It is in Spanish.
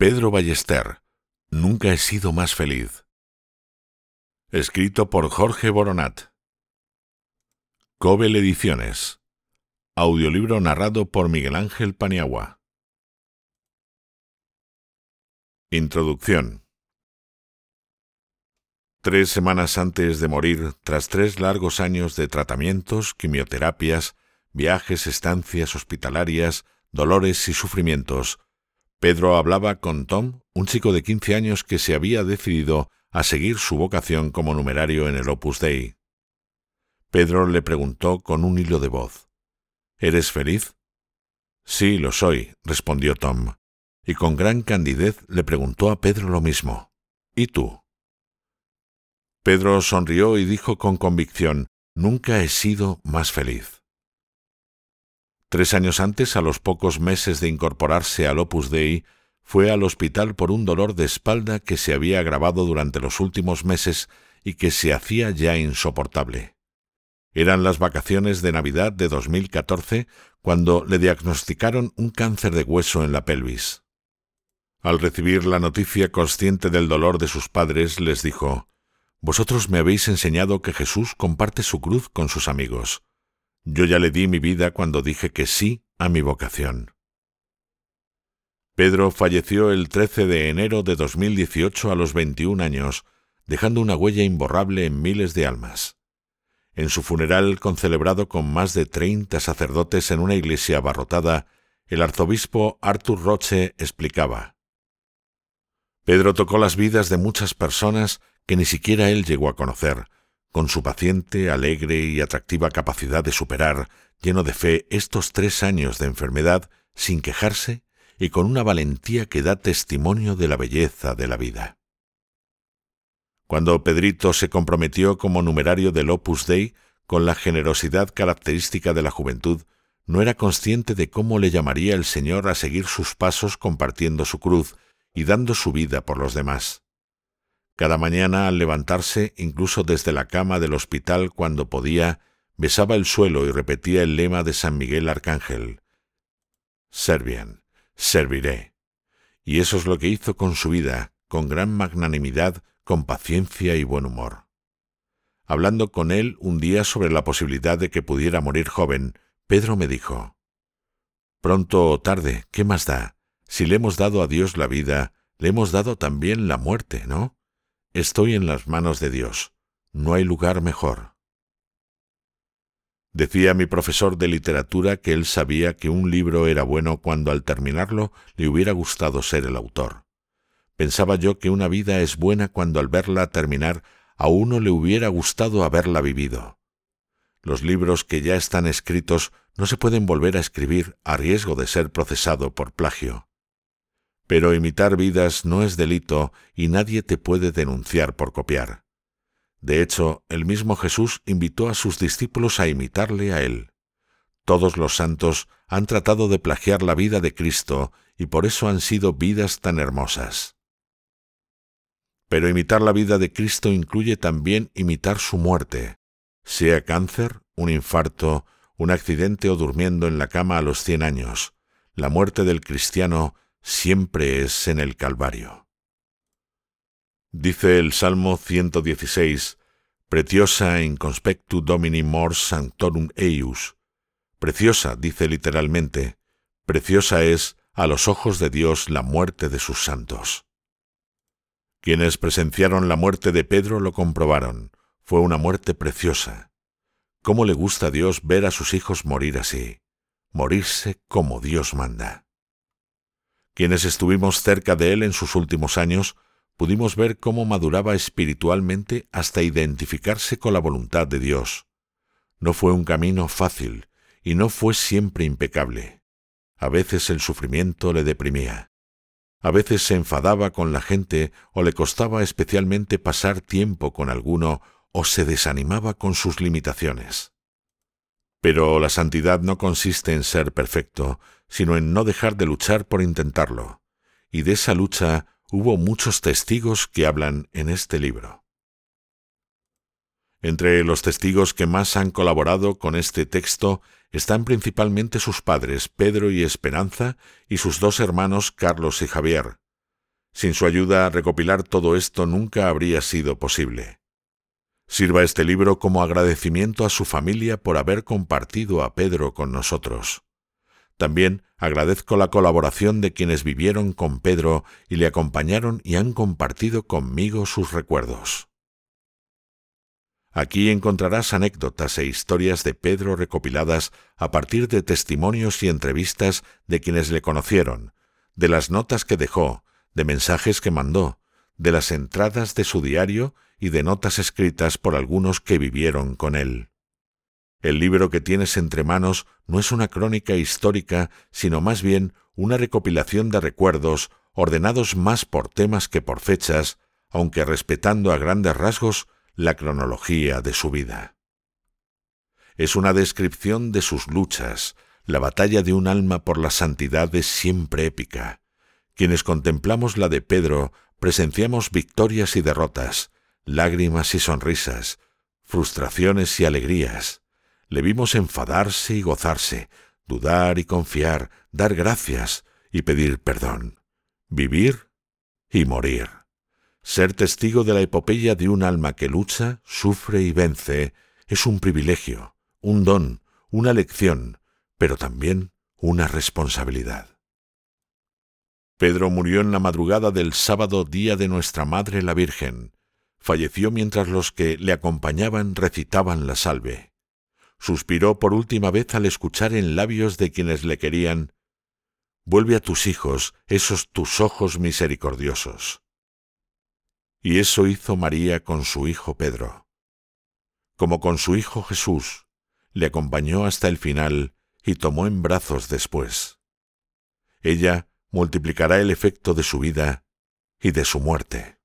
Pedro Ballester, Nunca he sido más feliz. Escrito por Jorge Boronat. Cobel Ediciones. Audiolibro narrado por Miguel Ángel Paniagua. Introducción. Tres semanas antes de morir, tras tres largos años de tratamientos, quimioterapias, viajes, estancias hospitalarias, dolores y sufrimientos, Pedro hablaba con Tom, un chico de 15 años que se había decidido a seguir su vocación como numerario en el Opus Dei. Pedro le preguntó con un hilo de voz. ¿Eres feliz? Sí, lo soy, respondió Tom, y con gran candidez le preguntó a Pedro lo mismo. ¿Y tú? Pedro sonrió y dijo con convicción, Nunca he sido más feliz. Tres años antes, a los pocos meses de incorporarse al Opus Dei, fue al hospital por un dolor de espalda que se había agravado durante los últimos meses y que se hacía ya insoportable. Eran las vacaciones de Navidad de 2014 cuando le diagnosticaron un cáncer de hueso en la pelvis. Al recibir la noticia consciente del dolor de sus padres, les dijo, Vosotros me habéis enseñado que Jesús comparte su cruz con sus amigos. Yo ya le di mi vida cuando dije que sí a mi vocación. Pedro falleció el 13 de enero de 2018 a los 21 años, dejando una huella imborrable en miles de almas. En su funeral, concelebrado con más de 30 sacerdotes en una iglesia abarrotada, el arzobispo Arthur Roche explicaba. Pedro tocó las vidas de muchas personas que ni siquiera él llegó a conocer, con su paciente, alegre y atractiva capacidad de superar, lleno de fe, estos tres años de enfermedad sin quejarse y con una valentía que da testimonio de la belleza de la vida. Cuando Pedrito se comprometió como numerario del Opus Dei, con la generosidad característica de la juventud, no era consciente de cómo le llamaría el Señor a seguir sus pasos compartiendo su cruz y dando su vida por los demás. Cada mañana al levantarse, incluso desde la cama del hospital cuando podía, besaba el suelo y repetía el lema de San Miguel Arcángel. Servian, serviré. Y eso es lo que hizo con su vida, con gran magnanimidad, con paciencia y buen humor. Hablando con él un día sobre la posibilidad de que pudiera morir joven, Pedro me dijo, Pronto o tarde, ¿qué más da? Si le hemos dado a Dios la vida, le hemos dado también la muerte, ¿no? Estoy en las manos de Dios. No hay lugar mejor. Decía mi profesor de literatura que él sabía que un libro era bueno cuando al terminarlo le hubiera gustado ser el autor. Pensaba yo que una vida es buena cuando al verla terminar a uno le hubiera gustado haberla vivido. Los libros que ya están escritos no se pueden volver a escribir a riesgo de ser procesado por plagio. Pero imitar vidas no es delito y nadie te puede denunciar por copiar. De hecho, el mismo Jesús invitó a sus discípulos a imitarle a él. Todos los santos han tratado de plagiar la vida de Cristo y por eso han sido vidas tan hermosas. Pero imitar la vida de Cristo incluye también imitar su muerte, sea cáncer, un infarto, un accidente o durmiendo en la cama a los cien años. La muerte del cristiano siempre es en el Calvario. Dice el Salmo 116, Preciosa in conspectu Domini mors sanctorum eius. Preciosa, dice literalmente, preciosa es a los ojos de Dios la muerte de sus santos. Quienes presenciaron la muerte de Pedro lo comprobaron. Fue una muerte preciosa. ¿Cómo le gusta a Dios ver a sus hijos morir así? Morirse como Dios manda. Quienes estuvimos cerca de él en sus últimos años, pudimos ver cómo maduraba espiritualmente hasta identificarse con la voluntad de Dios. No fue un camino fácil y no fue siempre impecable. A veces el sufrimiento le deprimía. A veces se enfadaba con la gente o le costaba especialmente pasar tiempo con alguno o se desanimaba con sus limitaciones. Pero la santidad no consiste en ser perfecto, sino en no dejar de luchar por intentarlo. Y de esa lucha hubo muchos testigos que hablan en este libro. Entre los testigos que más han colaborado con este texto están principalmente sus padres Pedro y Esperanza y sus dos hermanos Carlos y Javier. Sin su ayuda, recopilar todo esto nunca habría sido posible. Sirva este libro como agradecimiento a su familia por haber compartido a Pedro con nosotros. También agradezco la colaboración de quienes vivieron con Pedro y le acompañaron y han compartido conmigo sus recuerdos. Aquí encontrarás anécdotas e historias de Pedro recopiladas a partir de testimonios y entrevistas de quienes le conocieron, de las notas que dejó, de mensajes que mandó, de las entradas de su diario y de notas escritas por algunos que vivieron con él. El libro que tienes entre manos no es una crónica histórica, sino más bien una recopilación de recuerdos ordenados más por temas que por fechas, aunque respetando a grandes rasgos la cronología de su vida. Es una descripción de sus luchas, la batalla de un alma por la santidad es siempre épica. Quienes contemplamos la de Pedro presenciamos victorias y derrotas, lágrimas y sonrisas, frustraciones y alegrías. Le vimos enfadarse y gozarse, dudar y confiar, dar gracias y pedir perdón, vivir y morir. Ser testigo de la epopeya de un alma que lucha, sufre y vence es un privilegio, un don, una lección, pero también una responsabilidad. Pedro murió en la madrugada del sábado día de nuestra Madre la Virgen. Falleció mientras los que le acompañaban recitaban la salve. Suspiró por última vez al escuchar en labios de quienes le querían Vuelve a tus hijos, esos tus ojos misericordiosos. Y eso hizo María con su hijo Pedro. Como con su hijo Jesús, le acompañó hasta el final y tomó en brazos después. Ella multiplicará el efecto de su vida y de su muerte.